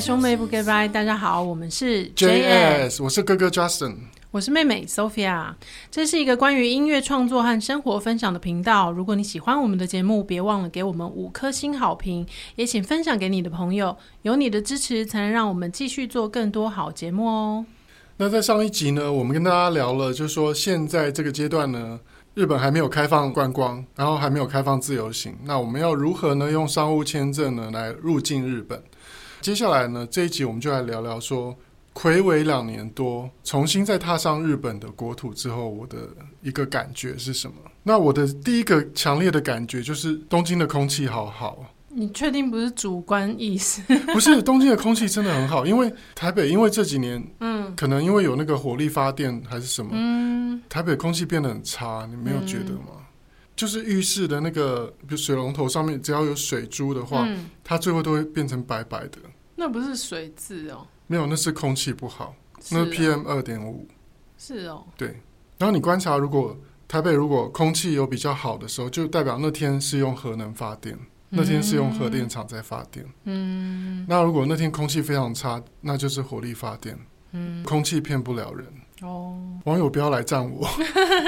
来兄妹不 goodbye，大家好，我们是 JS，我是哥哥 Justin，我是妹妹 Sophia，这是一个关于音乐创作和生活分享的频道。如果你喜欢我们的节目，别忘了给我们五颗星好评，也请分享给你的朋友。有你的支持，才能让我们继续做更多好节目哦。那在上一集呢，我们跟大家聊了，就是说现在这个阶段呢。日本还没有开放观光，然后还没有开放自由行，那我们要如何呢？用商务签证呢来入境日本？接下来呢，这一集我们就来聊聊说，魁违两年多，重新再踏上日本的国土之后，我的一个感觉是什么？那我的第一个强烈的感觉就是东京的空气好好。你确定不是主观意识？不是，东京的空气真的很好，因为台北因为这几年，嗯，可能因为有那个火力发电还是什么，嗯，台北空气变得很差，你没有觉得吗？嗯、就是浴室的那个，比如水龙头上面只要有水珠的话，嗯、它最后都会变成白白的。那不是水渍哦？没有，那是空气不好，是哦、那 PM 二点五。是哦。对。然后你观察，如果台北如果空气有比较好的时候，就代表那天是用核能发电。那天是用核电厂在发电。嗯，那如果那天空气非常差，那就是火力发电。嗯，空气骗不了人。哦，网友不要来赞我。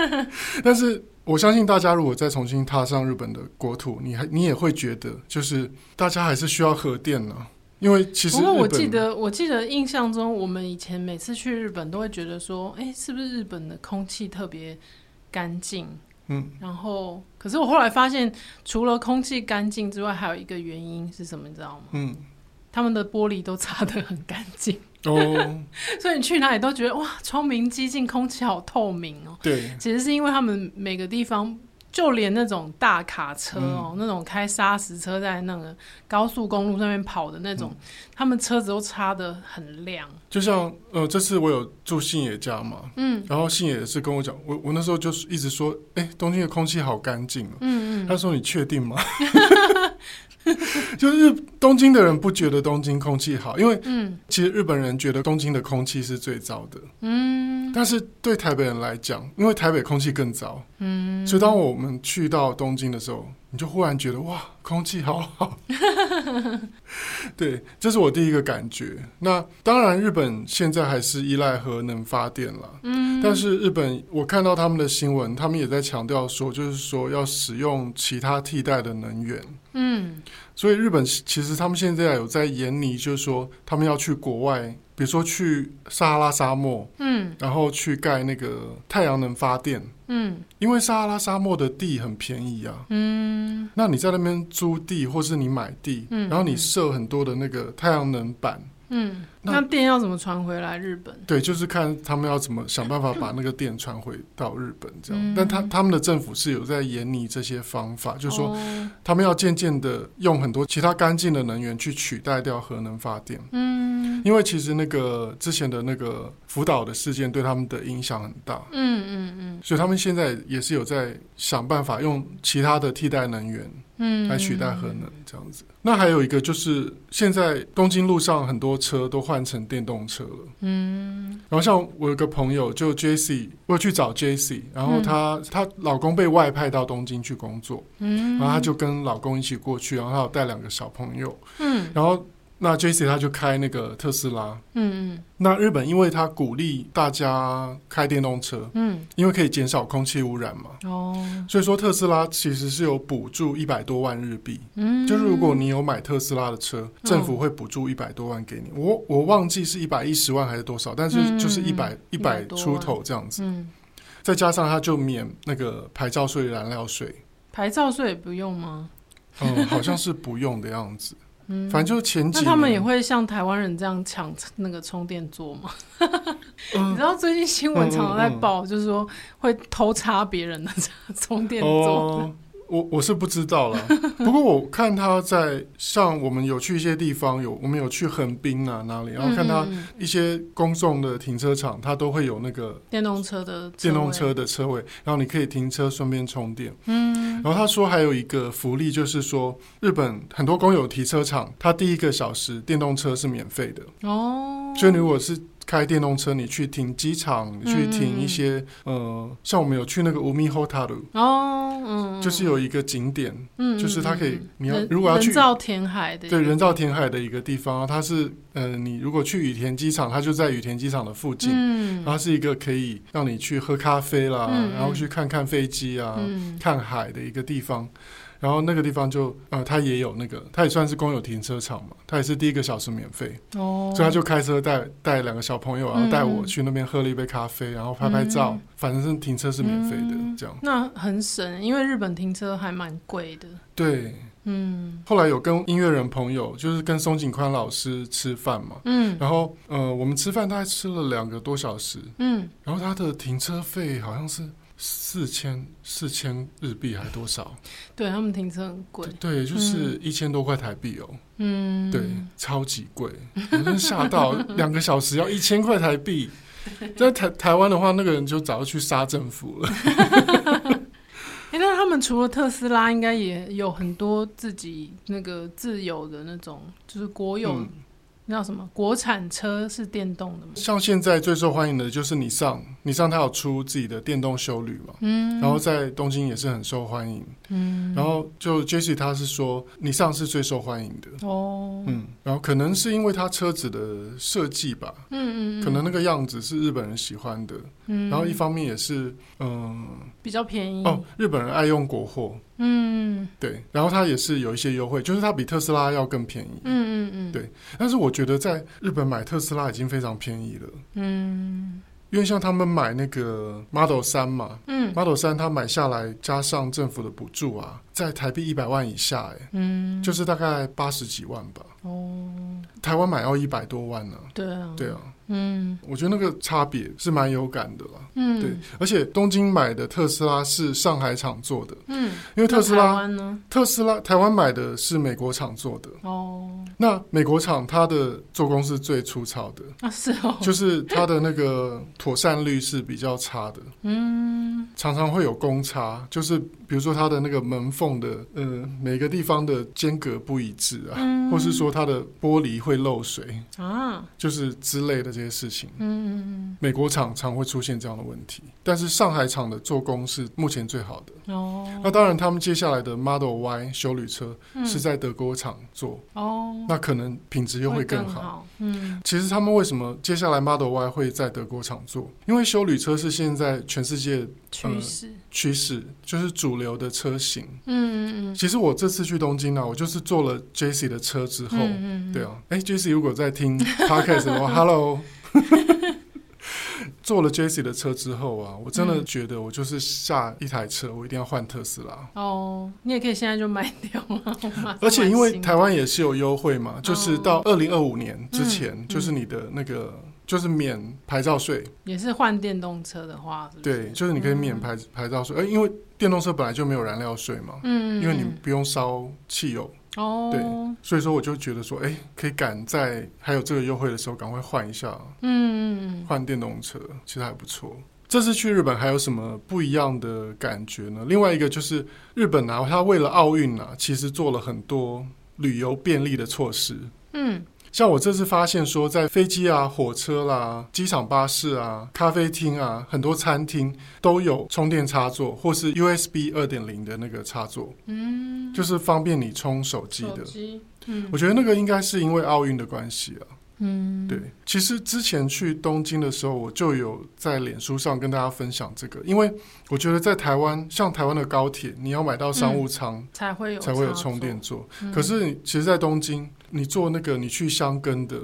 但是我相信大家如果再重新踏上日本的国土，你还你也会觉得，就是大家还是需要核电呢。因为其实，不过我记得，我记得印象中，我们以前每次去日本都会觉得说，哎，是不是日本的空气特别干净？嗯，然后，可是我后来发现，除了空气干净之外，还有一个原因是什么？你知道吗？嗯，他们的玻璃都擦得很干净哦，所以你去哪里都觉得哇，窗明几净，空气好透明哦。对，其实是因为他们每个地方。就连那种大卡车哦，嗯、那种开砂石车在那个高速公路上面跑的那种，嗯、他们车子都擦的很亮。就像呃，这次我有住信野家嘛，嗯，然后信野也是跟我讲，我我那时候就是一直说，哎、欸，东京的空气好干净，嗯嗯，他说你确定吗？就是东京的人不觉得东京空气好，因为嗯，其实日本人觉得东京的空气是最糟的，嗯，但是对台北人来讲，因为台北空气更糟，嗯，所以当我们去到东京的时候，你就忽然觉得哇，空气好好，对，这是我第一个感觉。那当然，日本现在还是依赖核能发电了，嗯，但是日本我看到他们的新闻，他们也在强调说，就是说要使用其他替代的能源。嗯，所以日本其实他们现在有在研拟，就是说他们要去国外，比如说去撒哈拉沙漠，嗯，然后去盖那个太阳能发电，嗯，因为撒哈拉沙漠的地很便宜啊，嗯，那你在那边租地或是你买地，嗯，然后你设很多的那个太阳能板。嗯，那电要怎么传回来日本？对，就是看他们要怎么想办法把那个电传回到日本这样。嗯、但他他们的政府是有在研拟这些方法，就是说他们要渐渐的用很多其他干净的能源去取代掉核能发电。嗯，因为其实那个之前的那个福岛的事件对他们的影响很大。嗯嗯嗯，所以他们现在也是有在想办法用其他的替代能源。嗯，来取代核能这样子。那还有一个就是，现在东京路上很多车都换成电动车了。嗯，然后像我有个朋友，就 JC，我有去找 JC，然后她她老公被外派到东京去工作，嗯，然后她就跟老公一起过去，然后她有带两个小朋友，嗯，然后。那 JC 他就开那个特斯拉，嗯嗯。那日本因为他鼓励大家开电动车，嗯，因为可以减少空气污染嘛，哦，所以说特斯拉其实是有补助一百多万日币，嗯，就是如果你有买特斯拉的车，政府会补助一百多万给你，我我忘记是一百一十万还是多少，但是就是一百一百出头这样子，嗯，再加上他就免那个牌照税、燃料税，牌照税不用吗？嗯，好像是不用的样子。嗯，反正就是前几年，那他们也会像台湾人这样抢那个充电座吗？你知道最近新闻常常在报，就是说会偷插别人的充电座。哦我我是不知道了，不过我看他在像我们有去一些地方，有我们有去横滨啊哪里，然后看他一些公众的停车场，他都会有那个电动车的电动车的车位，然后你可以停车顺便充电。嗯，然后他说还有一个福利，就是说日本很多公有停车场，它第一个小时电动车是免费的哦，所以你如果是开电动车，你去停机场，你去停一些呃，像我们有去那个乌米后塔鲁哦，嗯，就是有一个景点，嗯，就是它可以，你要如果要去人造填海的，对人造填海的一个地方，它是呃，你如果去羽田机场，它就在羽田机场的附近，嗯，它是一个可以让你去喝咖啡啦，嗯、然后去看看飞机啊，嗯、看海的一个地方。然后那个地方就呃，他也有那个，他也算是公有停车场嘛，他也是第一个小时免费，哦，所以他就开车带带两个小朋友，然后带我去那边喝了一杯咖啡，然后拍拍照，嗯、反正是停车是免费的，嗯、这样。那很省，因为日本停车还蛮贵的。对，嗯。后来有跟音乐人朋友，就是跟松井宽老师吃饭嘛，嗯，然后呃，我们吃饭大概吃了两个多小时，嗯，然后他的停车费好像是。四千四千日币还多少？对，他们停车很贵，对，就是一千多块台币哦。嗯，对，超级贵，我真吓到，两个小时要一千块台币。在台台湾的话，那个人就早就去杀政府了。哎，那他们除了特斯拉，应该也有很多自己那个自有的那种，就是国有。嗯那叫什么？国产车是电动的吗？像现在最受欢迎的就是尼桑，尼桑它有出自己的电动修旅嘛，嗯，然后在东京也是很受欢迎，嗯，然后就 Jessie 他是说尼桑是最受欢迎的。哦，嗯，然后可能是因为它车子的设计吧，嗯，嗯嗯，可能那个样子是日本人喜欢的，嗯，然后一方面也是嗯、呃、比较便宜。哦，日本人爱用国货。嗯，对，然后它也是有一些优惠，就是它比特斯拉要更便宜。嗯嗯嗯，对。但是我觉得在日本买特斯拉已经非常便宜了。嗯，因为像他们买那个 Model 三嘛，嗯，Model 三它买下来加上政府的补助啊，在台币一百万以下，哎，嗯，就是大概八十几万吧。哦，台湾买要一百多万呢。对啊，对啊。嗯，我觉得那个差别是蛮有感的啦。嗯，对，而且东京买的特斯拉是上海厂做的。嗯，因为特斯拉，特斯拉台湾买的是美国厂做的。哦，那美国厂它的做工是最粗糙的。啊，是哦，就是它的那个妥善率是比较差的。嗯，常常会有公差，就是比如说它的那个门缝的呃每个地方的间隔不一致啊，嗯，或是说它的玻璃会漏水啊，就是之类的这些。这些事情，嗯嗯，美国厂常会出现这样的问题，但是上海厂的做工是目前最好的。哦，那当然，他们接下来的 Model Y 修旅车是在德国厂做，哦，那可能品质又会更好。更好嗯，其实他们为什么接下来 Model Y 会在德国厂做？因为修旅车是现在全世界趋势，趋势就是主流的车型。嗯嗯嗯。其实我这次去东京呢，我就是坐了 Jessie 的车之后，嗯嗯对啊，哎，Jessie 如果在听 Podcast 的话，Hello。坐了 Jessie 的车之后啊，我真的觉得我就是下一台车，我一定要换特斯拉。哦，你也可以现在就卖掉了。而且因为台湾也是有优惠嘛，就是到二零二五年之前，就是你的那个就是免牌照税。也是换电动车的话，对，就是你可以免牌牌照税。哎，因为电动车本来就没有燃料税嘛，嗯，因为你不用烧汽油。哦，对，所以说我就觉得说，哎，可以赶在还有这个优惠的时候，赶快换一下，嗯，换电动车其实还不错。这次去日本还有什么不一样的感觉呢？另外一个就是日本啊，它为了奥运啊，其实做了很多旅游便利的措施，嗯。像我这次发现说，在飞机啊、火车啦、机场巴士啊、咖啡厅啊，很多餐厅都有充电插座，或是 USB 二点零的那个插座，嗯，就是方便你充手机的。手机，嗯，我觉得那个应该是因为奥运的关系啊。嗯，对，其实之前去东京的时候，我就有在脸书上跟大家分享这个，因为我觉得在台湾，像台湾的高铁，你要买到商务舱，嗯，才会有才会有充电座。嗯，可是，其实，在东京，你坐那个你去箱根的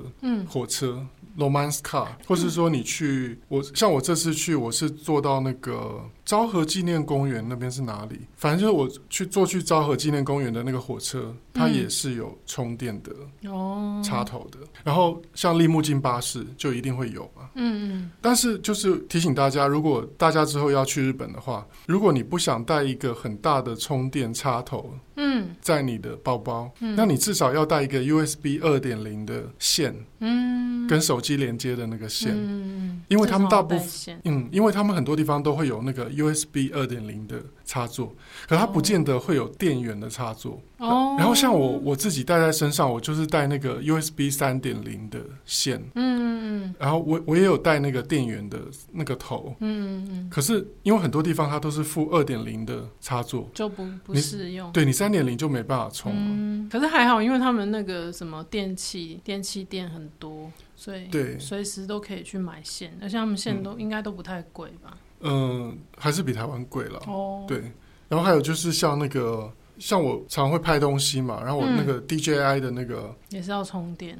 火车。嗯 Romance Car，或是说你去我像我这次去，我是坐到那个昭和纪念公园那边是哪里？反正就是我去坐去昭和纪念公园的那个火车，它也是有充电的哦插头的。然后像立木津巴士就一定会有嘛。嗯嗯。但是就是提醒大家，如果大家之后要去日本的话，如果你不想带一个很大的充电插头，嗯，在你的包包，嗯那你至少要带一个 USB 二点零的线，嗯，跟手。机连接的那个线，嗯，因为他们大部分，嗯，因为他们很多地方都会有那个 USB 二点零的插座，可它不见得会有电源的插座。哦，然后像我我自己带在身上，我就是带那个 USB 三点零的线，嗯嗯，然后我我也有带那个电源的那个头，嗯嗯，可是因为很多地方它都是负二点零的插座，就不不适用，你对你三点零就没办法充。嗯，可是还好，因为他们那个什么电器电器店很多，所以对。随时都可以去买线，而且他们线都、嗯、应该都不太贵吧？嗯，还是比台湾贵了。哦。对，然后还有就是像那个。像我常会拍东西嘛，然后我那个 DJI 的那个、嗯、也是要充电，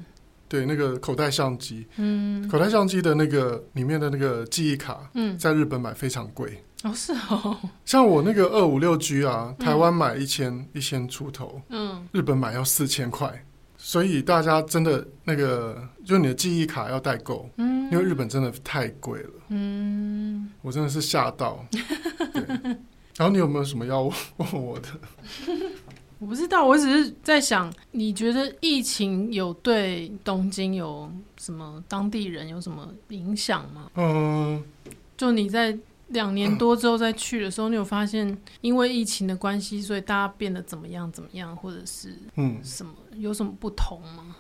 对，那个口袋相机，嗯，口袋相机的那个里面的那个记忆卡，嗯，在日本买非常贵，哦，是哦，像我那个二五六 G 啊，台湾买一千一千出头，嗯，日本买要四千块，所以大家真的那个，就你的记忆卡要带够，嗯，因为日本真的太贵了，嗯，我真的是吓到。然后你有没有什么要问我的？我不知道，我只是在想，你觉得疫情有对东京有什么当地人有什么影响吗？嗯，就你在两年多之后再去的时候，嗯，你有发现因为疫情的关系，所以大家变得怎么样怎么样，或者是嗯什么有什么不同吗？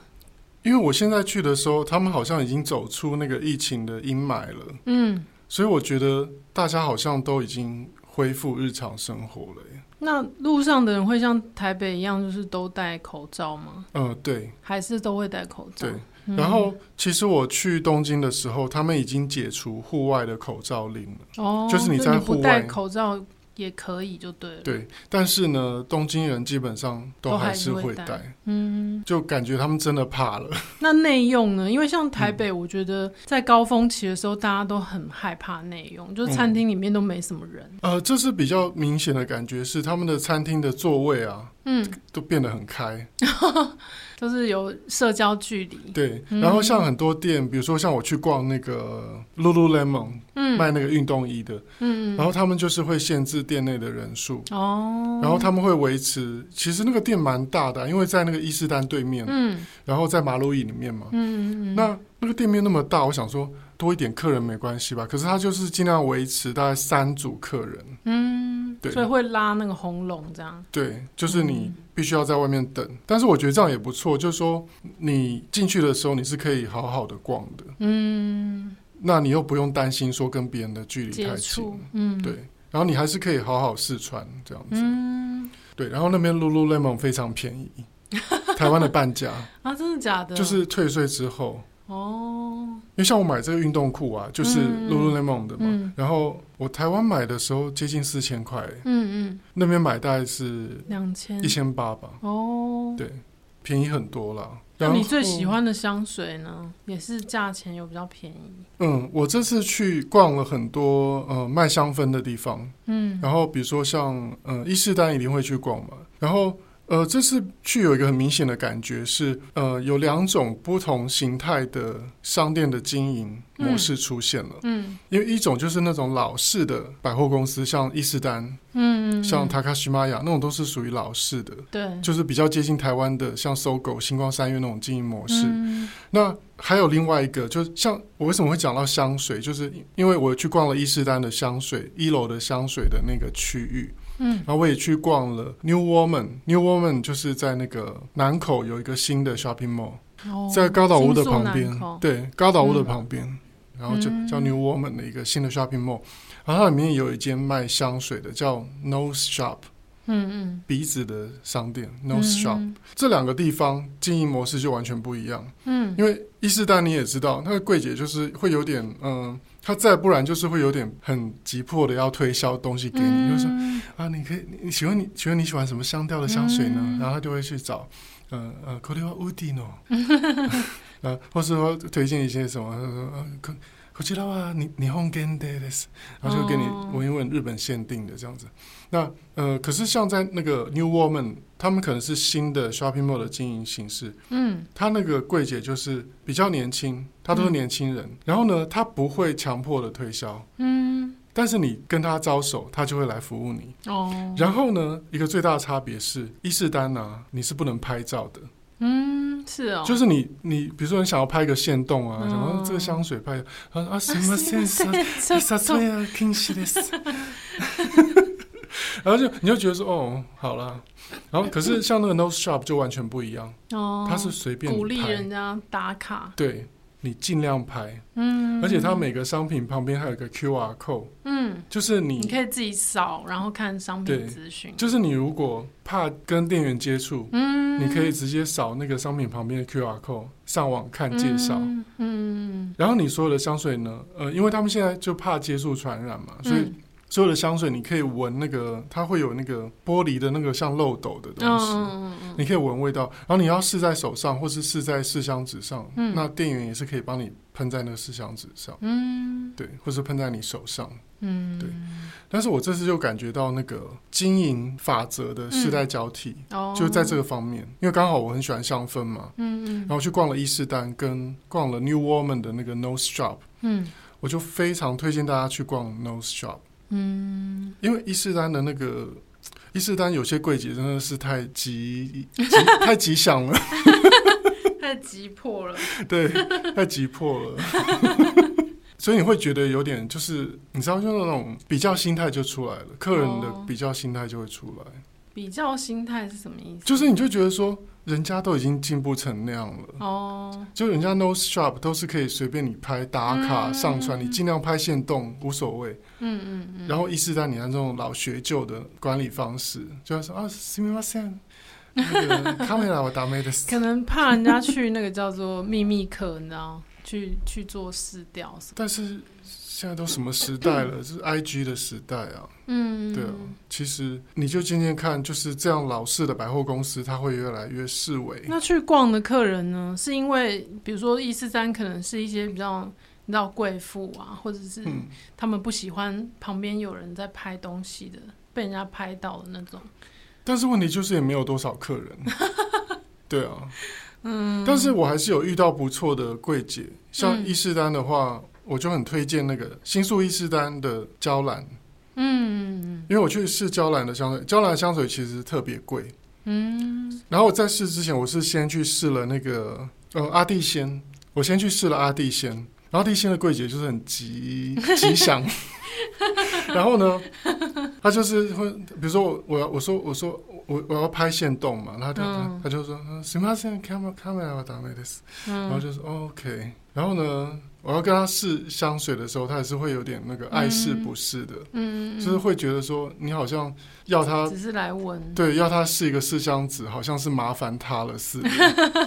因为我现在去的时候，他们好像已经走出那个疫情的阴霾了，嗯，所以我觉得大家好像都已经。恢复日常生活了耶。那路上的人会像台北一样，就是都戴口罩吗？嗯，对，还是都会戴口罩。对，然后其实我去东京的时候，他们已经解除户外的口罩令了。哦，就是你在户外戴口罩。也可以就对了。对，但是呢，东京人基本上都还是会戴，嗯，就感觉他们真的怕了。那内用呢？因为像台北，我觉得在高峰期的时候，大家都很害怕内用，嗯、就是餐厅里面都没什么人。呃，这是比较明显的感觉，是他们的餐厅的座位啊，嗯，都变得很开。都是有社交距离，对。然后像很多店，嗯、比如说像我去逛那个 Lululemon，嗯，卖那个运动衣的，嗯，然后他们就是会限制店内的人数，哦，然后他们会维持，其实那个店蛮大的，因为在那个伊势丹对面，嗯，然后在马路易里面嘛，嗯嗯，那那个店面那么大，我想说多一点客人没关系吧，可是他就是尽量维持大概三组客人，嗯，对，所以会拉那个红龙这样，对，就是你。必须要在外面等，但是我觉得这样也不错。就是说，你进去的时候，你是可以好好的逛的。嗯，那你又不用担心说跟别人的距离太近。嗯，对。然后你还是可以好好试穿这样子。嗯，对。然后那边 Lululemon 非常便宜，台湾的半价啊，真的假的？就是退税之后。哦，因为像我买这个运动裤啊，就是 Lululemon 的嘛，嗯。嗯、然后我台湾买的时候接近四千块，嗯嗯，那边买大概是两千。一千八吧，哦，对，便宜很多啦。那你最喜欢的香水呢？也是价钱有比较便宜？嗯，我这次去逛了很多呃卖香氛的地方，嗯，然后比如说像呃伊势丹一定会去逛嘛，然后。呃，这次去有一个很明显的感觉是，呃，有两种不同形态的商店的经营模式出现了。嗯，嗯，因为一种就是那种老式的百货公司，像伊势丹，嗯，嗯，像塔卡西玛雅那种都是属于老式的，对，就是比较接近台湾的，像 SOGO、新光三月那种经营模式。嗯，那还有另外一个，就像我为什么会讲到香水，就是因为我去逛了伊势丹的香水一楼的香水的那个区域。嗯，然后我也去逛了 New Woman，New Woman 就是在那个南口有一个新的 shopping mall，哦，在高岛屋的旁边，对，高岛屋的旁边，嗯、然后就叫 New Woman 的一个新的 shopping mall，然后它里面有一间卖香水的叫 Nose Shop，嗯嗯，鼻子的商店 Nose Shop，嗯嗯，这两个地方经营模式就完全不一样，嗯，因为伊势丹你也知道，那个柜姐就是会有点嗯。他再不然就是会有点很急迫的要推销东西给你，嗯、就说啊，你可以，你喜欢你，请问你喜欢什么香调的香水呢？嗯、然后他就会去找，呃呃，これはウディの，呃，或是说推荐一些什么，呃， ここちらは日本限定です，然后就给你闻一闻日本限定的这样子。那呃，可是像在那个 New Woman，他们可能是新的 shopping mall 的经营形式。嗯，他那个柜姐就是比较年轻，他都是年轻人。嗯、然后呢，他不会强迫的推销。嗯，但是你跟他招手，他就会来服务你。哦。然后呢，一个最大的差别是，伊势丹啊，你是不能拍照的。嗯， 是哦。就是你，你比如说你想要拍个线动啊，什么、哦、这个香水拍啊啊什么先生，啥子呀。然后就你就觉得说哦，好了，然后可是像那个 Nose Shop 就完全不一样哦，他是随便鼓励人家打卡，对，你尽量拍，嗯，而且它每个商品旁边还有一个 QR code，嗯，就是你你可以自己扫，然后看商品资讯。就是你如果怕跟店员接触，嗯，你可以直接扫那个商品旁边的 QR code，上网看介绍，嗯，嗯，然后你所有的香水呢，呃，因为他们现在就怕接触传染嘛，所以。嗯所有的香水，你可以闻那个，它会有那个玻璃的那个像漏斗的东西，嗯、你可以闻味道。然后你要试在手上，或是试在试香纸上，嗯、那店员也是可以帮你喷在那个试香纸上，嗯，对，或是喷在你手上，嗯，对。但是我这次就感觉到那个经营法则的世代交替，嗯、就在这个方面，因为刚好我很喜欢香氛嘛，嗯嗯，然后去逛了伊势丹，跟逛了 New Woman 的那个 Nose Shop，嗯，我就非常推荐大家去逛 Nose Shop。嗯，因为伊势丹的那个伊势丹有些柜姐真的是太急，急 太吉祥了，太急迫了，对，太急迫了，所以你会觉得有点就是你知道，就那种比较心态就出来了，客人的比较心态就会出来。比较心态是什么意思？就是你就觉得说。人家都已经进步成那样了哦，oh. 就人家 Nose Shop 都是可以随便你拍打卡上传，嗯、你尽量拍限动无所谓。嗯嗯嗯。然后伊势丹，你看这种老学究的管理方式，就要说啊，すみません，那个カメラはダメです。可能怕人家去那个叫做秘密课，你知道，去去做试调什么。但是。 现在都什么时代了？是 I G 的时代啊。嗯，对啊。其实你就渐渐看，就是这样老式的百货公司，它会越来越式微。那去逛的客人呢？是因为比如说伊势丹可能是一些比较你知道贵妇啊，或者是他们不喜欢旁边有人在拍东西的，被人家拍到的那种。但是问题就是也没有多少客人。对啊。嗯。但是我还是有遇到不错的柜姐，像伊势丹的话。嗯我就很推荐那个新宿伊势丹的娇兰，嗯，因为我去试娇兰的香水，娇兰香水其实特别贵，嗯，然后我在试之前，我是先去试了那个呃阿蒂仙，我先去试了阿蒂仙，然后阿蒂仙的柜姐就是很吉 吉祥，然后呢，他就是会，比如说我我要我说我说我我要拍线动嘛，然后他他他就说什么现在 camera camera 要打没的事，然后就说 OK，然后呢。我要跟他试香水的时候，他也是会有点那个爱试不是的，嗯，就是会觉得说你好像要他只是来闻，对，要他试一个试香纸，好像是麻烦他了似的，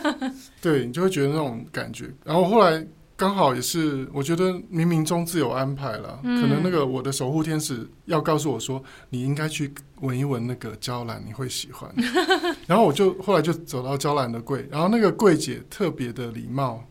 对，你就会觉得那种感觉。然后后来刚好也是，我觉得冥冥中自有安排了，嗯，可能那个我的守护天使要告诉我说，你应该去闻一闻那个娇兰，你会喜欢。然后我就后来就走到娇兰的柜，然后那个柜姐特别的礼貌，嗯。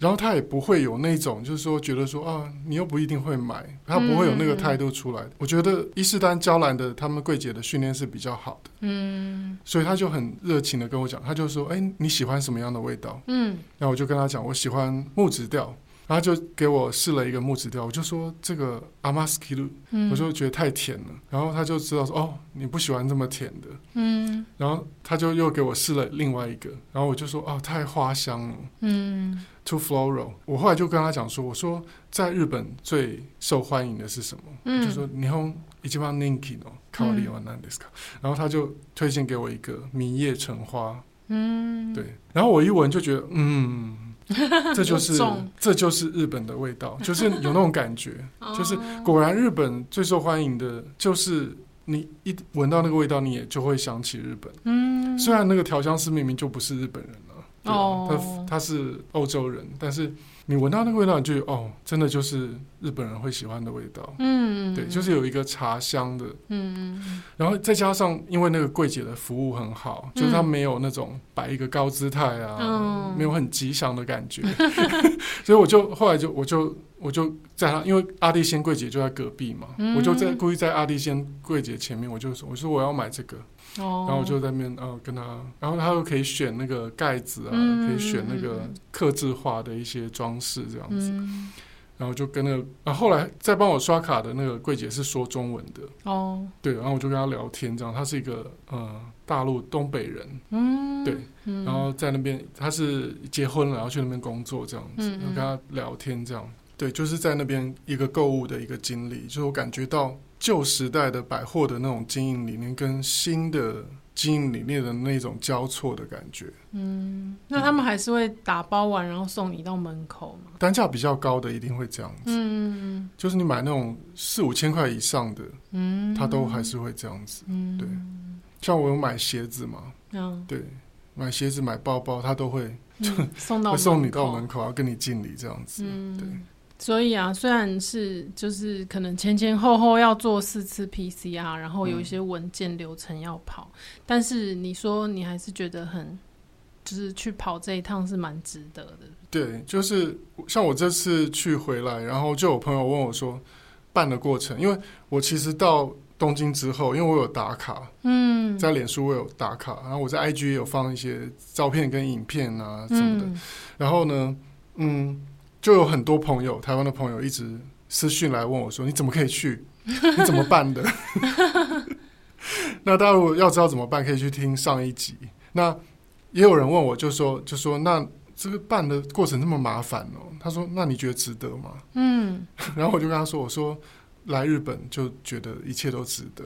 然后他也不会有那种，就是说觉得说啊，你又不一定会买，他不会有那个态度出来。嗯、我觉得伊势丹娇兰的他们柜姐的训练是比较好的，嗯，所以他就很热情的跟我讲，他就说，哎，你喜欢什么样的味道？嗯，然后我就跟他讲，我喜欢木质调。然后就给我试了一个木质调，我就说这个阿玛斯基鲁，我就觉得太甜了。然后他就知道说哦，你不喜欢这么甜的。嗯。然后他就又给我试了另外一个，然后我就说哦，太花香了。嗯。Too floral。我后来就跟他讲说，我说在日本最受欢迎的是什么？嗯。就说日本一番人気の香りは何ですか？然后他就推荐给我一个迷叶橙花。嗯。对。然后我一闻就觉得嗯。 这就是这就是日本的味道，就是有那种感觉，就是果然日本最受欢迎的，就是你一闻到那个味道，你也就会想起日本。嗯，虽然那个调香师明明就不是日本人了，对啊，他他是欧洲人，但是。你闻到那个味道，你就哦，真的就是日本人会喜欢的味道。嗯，对，就是有一个茶香的。嗯，然后再加上，因为那个柜姐的服务很好，就是她没有那种摆一个高姿态啊，没有很吉祥的感觉，所以我就后来就我就我就在她，因为阿弟仙柜姐就在隔壁嘛，我就在故意在阿弟仙柜姐前面，我就说我说我要买这个。然后我就在那边，呃，跟他，然后他又可以选那个盖子啊，嗯、可以选那个刻字化的一些装饰这样子，嗯、然后就跟那个，啊，后来再帮我刷卡的那个柜姐是说中文的，哦，对，然后我就跟他聊天，这样，他是一个呃大陆东北人，嗯，对，然后在那边他是结婚了，然后去那边工作这样子，然后跟他聊天这样，对，就是在那边一个购物的一个经历，就是我感觉到。旧时代的百货的那种经营理念跟新的经营理念的那种交错的感觉。嗯，那他们还是会打包完然后送你到门口吗？单价比较高的一定会这样子。嗯，就是你买那种四五千块以上的，嗯，他都还是会这样子。嗯，对。像我有买鞋子嘛，嗯，对，买鞋子买包包，他都会就 送到送你到门口，要跟你敬礼这样子。嗯，对。所以啊，虽然是就是可能前前后后要做四次 PCR，然后有一些文件流程要跑，嗯、但是你说你还是觉得很，就是去跑这一趟是蛮值得的。对，就是像我这次去回来，然后就有朋友问我说，办的过程，因为我其实到东京之后，因为我有打卡，嗯，在脸书我有打卡，然后我在 IG 也有放一些照片跟影片啊什么的，嗯、然后呢，嗯。就有很多朋友，台湾的朋友一直私讯来问我说：“你怎么可以去？你怎么办的？” 那大家如果要知道怎么办，可以去听上一集。那也有人问我，就说：“就说那这个办的过程那么麻烦哦。”他说：“那你觉得值得吗？”嗯，然后我就跟他说：“我说来日本就觉得一切都值得。”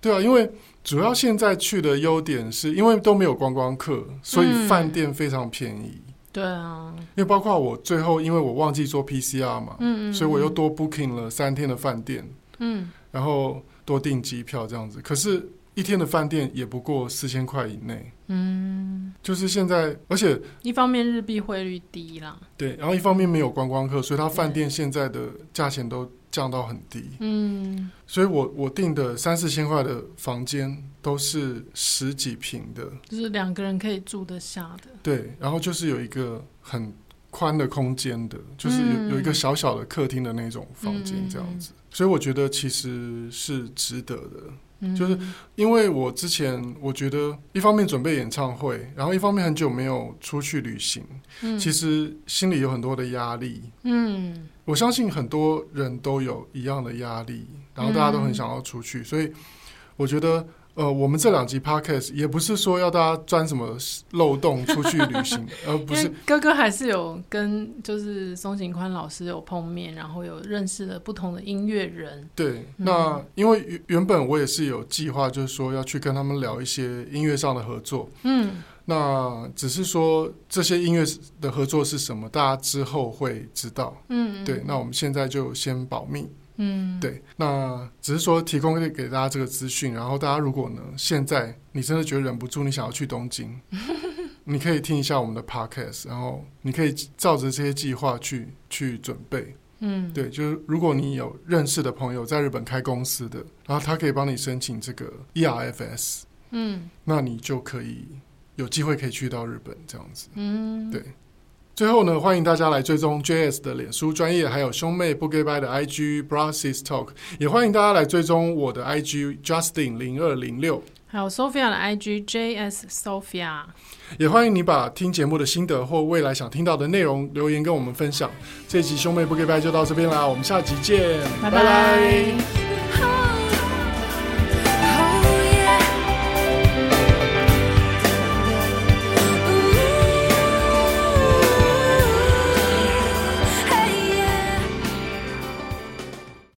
对啊，因为主要现在去的优点是因为都没有观光客，所以饭店非常便宜。对啊，因为包括我最后，因为我忘记做 PCR 嘛，嗯，嗯，嗯，所以我又多 booking 了三天的饭店，嗯，然后多订机票这样子。可是，一天的饭店也不过四千块以内，嗯，就是现在，而且一方面日币汇率低啦，对，然后一方面没有观光客，所以他饭店现在的价钱都降到很低，嗯，所以我我订的三四千块的房间都是十几平的，就是两个人可以住得下的，对，然后就是有一个很宽的空间的，就是有有一个小小的客厅的那种房间这样子，所以我觉得其实是值得的。就是因为我之前我觉得一方面准备演唱会，然后一方面很久没有出去旅行，嗯，其实心里有很多的压力。嗯，我相信很多人都有一样的压力，然后大家都很想要出去，所以我觉得。呃，我们这两集 podcast 也不是说要大家钻什么漏洞出去旅行，而不是哥哥还是有跟就是松井宽老师有碰面，然后有认识了不同的音乐人。对，嗯、那因为原本我也是有计划，就是说要去跟他们聊一些音乐上的合作。嗯，那只是说这些音乐的合作是什么，大家之后会知道。嗯，对，那我们现在就先保密。嗯，对，那只是说提供给给大家这个资讯，然后大家如果呢，现在你真的觉得忍不住，你想要去东京，你可以听一下我们的 podcast，然后你可以照着这些计划去去准备。嗯，对，就是如果你有认识的朋友在日本开公司的，然后他可以帮你申请这个 ERFS，嗯，那你就可以有机会可以去到日本这样子。嗯，对。最后呢，欢迎大家来追踪 JS 的脸书专业，还有兄妹不给拜的 IG Brothers Talk，也欢迎大家来追踪我的 IG Justin 零二零六，还有 Sophia 的 IG JS Sophia，也欢迎你把听节目的心得或未来想听到的内容留言跟我们分享。这一集兄妹不给拜就到这边啦，我们下集见，拜拜。